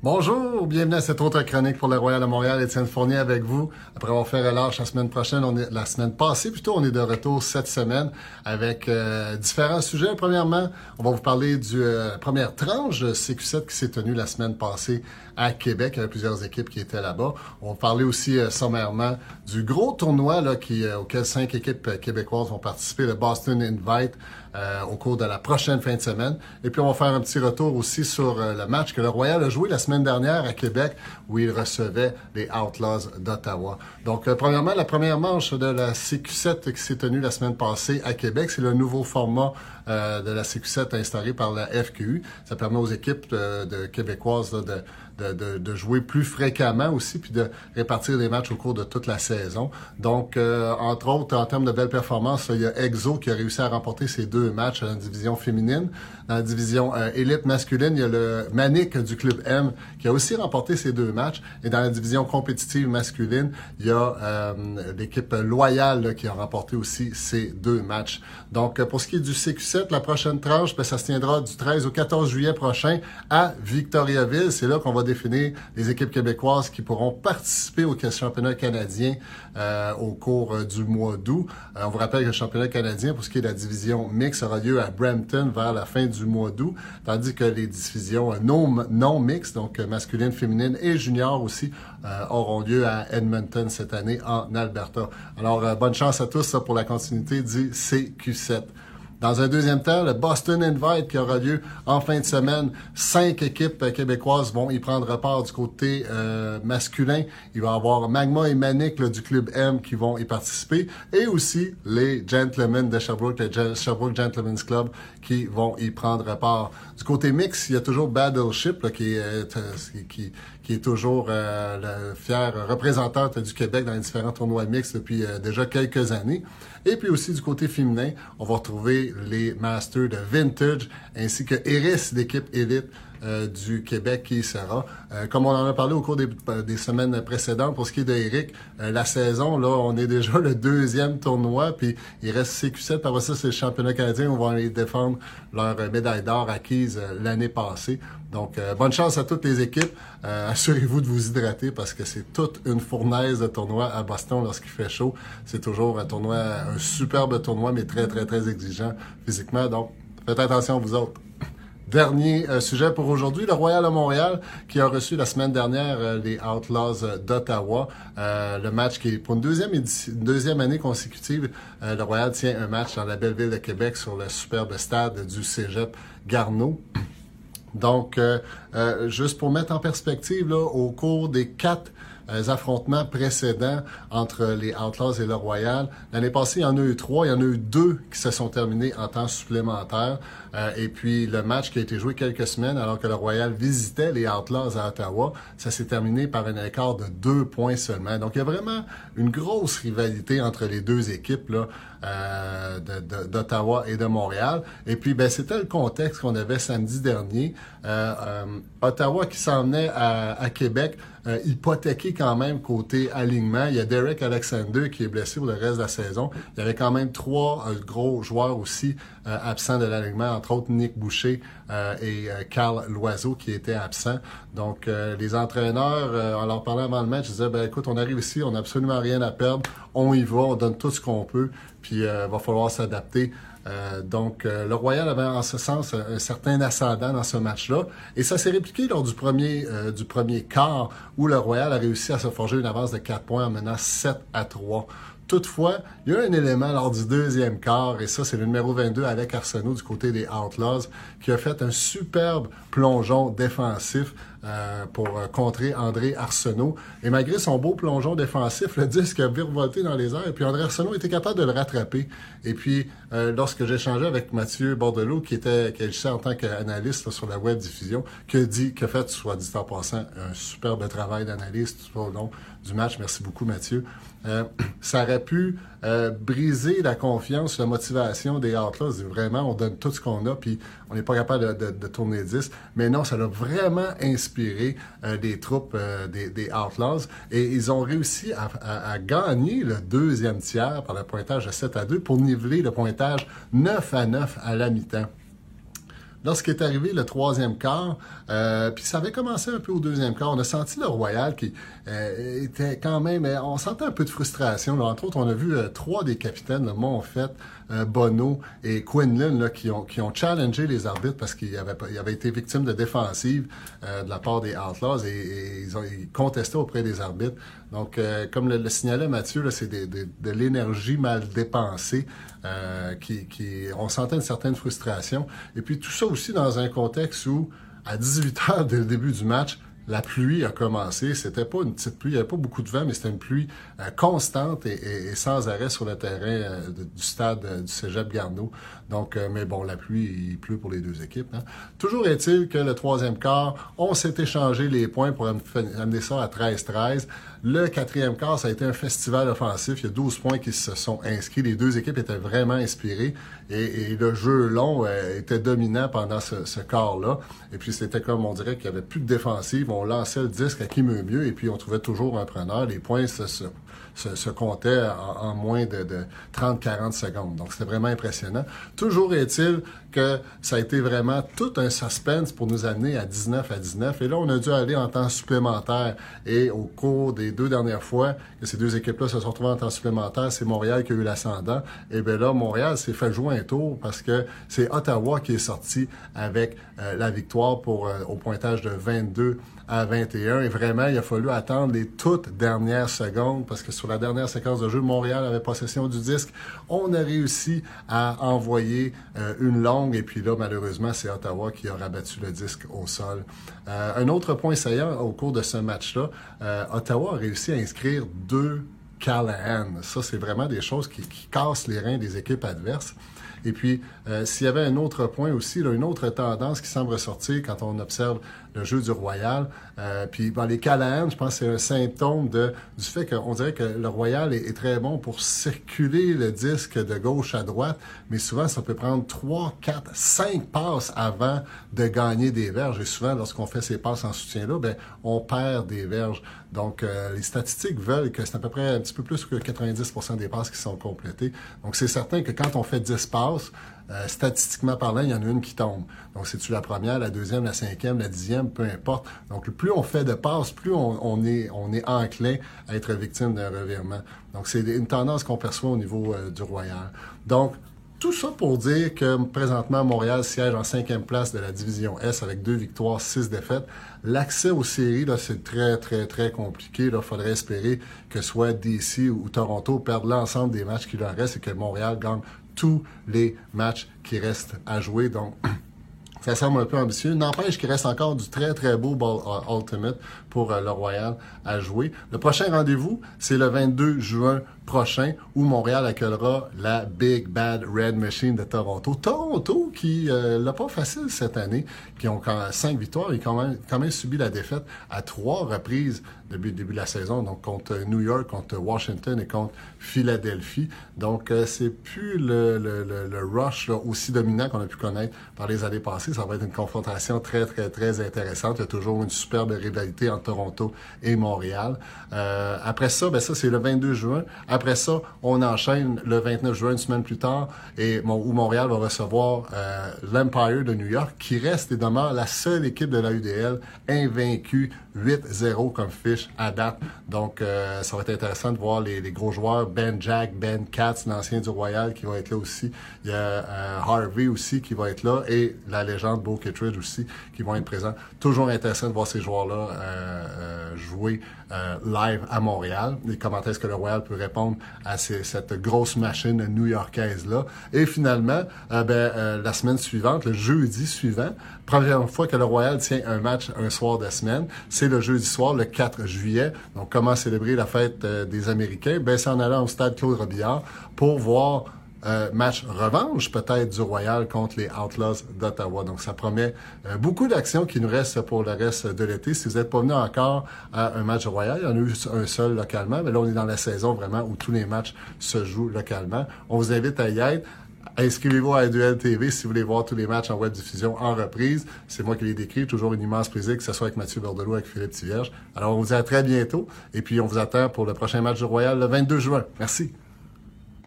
Bonjour, bienvenue à cette autre chronique pour le Royal de Montréal. Étienne Fournier avec vous. Après avoir fait relâche la semaine prochaine, on est, la semaine passée plutôt, on est de retour cette semaine avec euh, différents sujets. Premièrement, on va vous parler du euh, première tranche de CQ7 qui s'est tenue la semaine passée à Québec. Il y avait plusieurs équipes qui étaient là-bas. On va parler aussi euh, sommairement du gros tournoi là, qui, euh, auquel cinq équipes québécoises vont participer, le Boston Invite, au cours de la prochaine fin de semaine. Et puis on va faire un petit retour aussi sur le match que le Royal a joué la semaine dernière à Québec où il recevait les Outlaws d'Ottawa. Donc, euh, premièrement, la première manche de la CQ7 qui s'est tenue la semaine passée à Québec, c'est le nouveau format euh, de la CQ7 instauré par la FQU. Ça permet aux équipes euh, de, québécoises de de, de, jouer plus fréquemment aussi, puis de répartir les matchs au cours de toute la saison. Donc, euh, entre autres, en termes de belles performances, il y a EXO qui a réussi à remporter ses deux matchs dans la division féminine. Dans la division euh, élite masculine, il y a le Manic du club M qui a aussi remporté ses deux matchs. Et dans la division compétitive masculine, il y a euh, l'équipe loyale qui a remporté aussi ses deux matchs. Donc, pour ce qui est du CQ7, la prochaine tranche, ben, ça se tiendra du 13 au 14 juillet prochain à Victoriaville. C'est là qu'on va définir les équipes québécoises qui pourront participer au championnat canadien euh, au cours euh, du mois d'août. Euh, on vous rappelle que le championnat canadien, pour ce qui est de la division mixte, aura lieu à Brampton vers la fin du mois d'août, tandis que les divisions non, non mixtes, donc masculine, féminine et junior aussi, auront lieu à Edmonton cette année en Alberta. Alors, bonne chance à tous pour la continuité du CQ7. Dans un deuxième temps, le Boston Invite qui aura lieu en fin de semaine. Cinq équipes québécoises vont y prendre part du côté euh, masculin. Il va y avoir Magma et Manic du club M qui vont y participer et aussi les Gentlemen de Sherbrooke, le Sherbrooke Gentlemen's Club qui vont y prendre part. Du côté mix, il y a toujours Battleship qui, est, euh, qui, qui est toujours euh, la fière représentante du Québec dans les différents tournois mixtes depuis déjà quelques années. Et puis aussi du côté féminin, on va retrouver les Masters de Vintage ainsi que Eris d'équipe élite euh, du Québec qui sera. Euh, comme on en a parlé au cours des, des semaines précédentes, pour ce qui est de euh, la saison, là, on est déjà le deuxième tournoi, puis il reste CQ7. Après ça, c'est le championnat canadien. On va aller défendre leur médaille d'or acquise l'année passée. Donc, bonne chance à toutes les équipes. Assurez-vous de vous hydrater parce que c'est toute une fournaise de tournoi à Boston lorsqu'il fait chaud. C'est toujours un tournoi, un superbe tournoi, mais très, très, très exigeant physiquement. Donc, faites attention à vous autres. Dernier euh, sujet pour aujourd'hui, le Royal de Montréal qui a reçu la semaine dernière euh, les Outlaws d'Ottawa. Euh, le match qui est pour une deuxième, deuxième année consécutive, le Royal tient un match dans la belle ville de Québec sur le superbe stade du Cégep Garneau. Donc, juste pour mettre en perspective, là, au cours des quatre affrontements précédents entre les Outlaws et le Royal. L'année passée, il y en a eu trois. Il y en a eu deux qui se sont terminés en temps supplémentaire. Euh, et puis le match qui a été joué quelques semaines alors que le Royal visitait les Outlaws à Ottawa, ça s'est terminé par un écart de deux points seulement. Donc il y a vraiment une grosse rivalité entre les deux équipes là, euh, d'Ottawa et de Montréal. Et puis ben, c'était le contexte qu'on avait samedi dernier. Euh, euh Ottawa qui s'emmenait à, à Québec euh, hypothéqué quand même côté alignement. Il y a Derek Alexander qui est blessé pour le reste de la saison. Il y avait quand même trois euh, gros joueurs aussi euh, absents de l'alignement, entre autres Nick Boucher et Carl Loiseau qui étaient absents. Donc les entraîneurs, en leur parlant avant le match, ils disaient ben écoute, on arrive ici, on n'a absolument rien à perdre, on y va, on donne tout ce qu'on peut, puis il va falloir s'adapter. Euh, donc, euh, le Royal avait en ce sens un, certain ascendant dans ce match-là. Et ça s'est répliqué lors du premier, euh, du premier quart où le Royal a réussi à se forger une avance de 4 points en menant 7 à 3. Toutefois, il y a un élément lors du deuxième quart, et ça, c'est le numéro 22, avec Arsenault, du côté des Outlaws, qui a fait un superbe plongeon défensif euh, pour euh, contrer André Arsenault. Et malgré son beau plongeon défensif, le disque a virevolté dans les airs et puis André Arsenault était capable de le rattraper. Et puis, euh, lorsque échangé avec Mathieu Bordelot, qui était qui agissait en tant qu'analyste sur la web diffusion, que dit, que fait, soit dit en passant, un superbe travail d'analyste tout au long du match. Merci beaucoup, Mathieu. ça aurait pu briser la confiance, la motivation des Outlaws. Vraiment, on donne tout ce qu'on a, puis on n'est pas capable de, de, tourner 10. Mais non, ça l'a vraiment inspiré euh, des troupes euh, des, Outlaws. Et ils ont réussi à, gagner le deuxième tiers par le pointage de 7 à 2 pour niveler le pointage 9 à 9 à la mi-temps. Lorsqu'est arrivé le troisième quart, euh, puis ça avait commencé un peu au deuxième quart, on a senti le Royal qui euh, était quand même, euh, on sentait un peu de frustration. Entre autres, on a vu trois des capitaines, le Montfait, Bono et Quinlan, là, qui ont qui ont challengé les arbitres parce qu'ils avaient, été victimes de défensives de la part des Outlaws et, ils ont ils contestaient auprès des arbitres. Donc, comme le, signalait Mathieu, c'est de l'énergie mal dépensée. qui, qui, on sentait une certaine frustration. Et puis tout ça dans un contexte où, à 18 heures dès le début du match, la pluie a commencé. C'était pas une petite pluie, il n'y avait pas beaucoup de vent, mais c'était une pluie euh, constante et, sans arrêt sur le terrain euh, du stade euh, du Cégep Garneau. Donc, mais bon, la pluie, il pleut pour les deux équipes. Hein. Toujours est-il que le troisième quart, on s'est échangé les points pour amener ça à 13-13. Le quatrième quart, ça a été un festival offensif. Il y a 12 points qui se sont inscrits. Les deux équipes étaient vraiment inspirées et, le jeu long était dominant pendant ce, ce quart-là. Et puis, c'était comme on dirait qu'il n'y avait plus de défensive on lançait le disque à qui mieux mieux et puis on trouvait toujours un preneur. Les points se, se, comptaient en, moins de, 30-40 secondes. Donc, c'était vraiment impressionnant. Toujours est-il que ça a été vraiment tout un suspense pour nous amener à 19 à 19. Et là, on a dû aller en temps supplémentaire. Et au cours des deux dernières fois que ces deux équipes-là se sont retrouvées en temps supplémentaire, c'est Montréal qui a eu l'ascendant. Et bien là, Montréal s'est fait jouer un tour parce que c'est Ottawa qui est sorti avec euh, la victoire pour euh, au pointage de 22 à 21. Et vraiment, il a fallu attendre les toutes dernières secondes que sur la dernière séquence de jeu, Montréal avait possession du disque. On a réussi à envoyer euh, une longue et puis là, malheureusement, c'est Ottawa qui a rabattu le disque au sol. Euh, un autre point saillant au cours de ce match-là, euh, Ottawa a réussi à inscrire deux Callahan. Ça, c'est vraiment des choses qui, qui cassent les reins des équipes adverses. Et puis, euh, s'il y avait un autre point aussi, là, une autre tendance qui semble ressortir quand on observe le jeu du Royal, euh, puis dans les Callahan, je pense que c'est un symptôme de, du fait qu'on dirait que le Royal est, très bon pour circuler le disque de gauche à droite, mais souvent ça peut prendre 3, 4, 5 passes avant de gagner des verges. Et souvent, lorsqu'on fait ces passes en soutien-là, ben, on perd des verges. Donc, euh, les statistiques veulent que c'est à peu près un petit peu plus que 90% des passes qui sont complétées. Donc, c'est certain que quand on fait 10 passes, euh, statistiquement parlant, il y en a une qui tombe. Donc, c'est-tu la première, la deuxième, la cinquième, la dixième, peu importe. Donc, plus on fait de passes, plus on, est, on est enclin à être victime d'un revirement. Donc, c'est une tendance qu'on perçoit au niveau euh, du Royal. Donc, tout ça pour dire que présentement, Montréal siège en cinquième place de la division S avec deux victoires, six défaites. L'accès aux séries, là, c'est très, très, très compliqué. Il faudrait espérer que soit DC ou Toronto perdent l'ensemble des matchs qui leur restent et que Montréal gagne tous les matchs qui restent à jouer. Donc, ça semble un peu ambitieux. N'empêche qu'il reste encore du très, très beau Ball euh, Ultimate pour euh, le Royal à jouer. Le prochain rendez-vous, c'est le 22 juin prochain où Montréal accueillera la Big Bad Red Machine de Toronto. Toronto qui euh, l'a pas facile cette année, qui ont quand cinq victoires et quand même, quand même subi la défaite à trois reprises depuis le début de la saison, donc contre New York, contre Washington et contre Philadelphie. Donc euh, c'est plus le, le, le, rush aussi dominant qu'on a pu connaître par les années passées. Ça va être une confrontation très très très intéressante. Il y a toujours une superbe rivalité entre Toronto et Montréal. Euh, après ça, ben ça c'est le 22 juin. Après ça, on enchaîne le 29 juin, une semaine plus tard, et où Montréal va recevoir euh, l'Empire de New York, qui reste et demeure la seule équipe de la UDL invaincue 8-0 comme fiche à date. Donc, euh, ça va être intéressant de voir les, gros joueurs, Ben Jack, Ben Katz, l'ancien du Royal, qui va être là aussi. Il y a Harvey aussi qui va être là, et la Beau Kittredge aussi, qui vont être présents. Toujours intéressant de voir ces joueurs-là jouer live à Montréal. Et comment est-ce que le Royal peut répondre à cette grosse machine new-yorkaise-là. Et finalement, euh, ben, euh, la semaine suivante, le jeudi suivant, première fois que le Royal tient un match un soir de semaine, c'est le jeudi soir, le 4 juillet. Donc, comment célébrer la fête euh, des Américains? Ben, c'est en allant au stade Claude Robillard pour voir euh, match revanche peut-être du Royal contre les Outlaws d'Ottawa. Donc ça promet euh, beaucoup d'actions qui nous restent pour le reste de l'été. Si vous n'êtes pas venu encore à un match Royal, il y en a eu un seul localement, mais là on est dans la saison vraiment où tous les matchs se jouent localement. On vous invite à y être. Inscrivez-vous à Duel TV si vous voulez voir tous les matchs en web diffusion en reprise. C'est moi qui les décris. Toujours une immense plaisir que ce soit avec Mathieu Bordelot, avec Philippe Tivierge. Alors, on vous dit à très bientôt. Et puis, on vous attend pour le prochain match du Royal le 22 juin. Merci.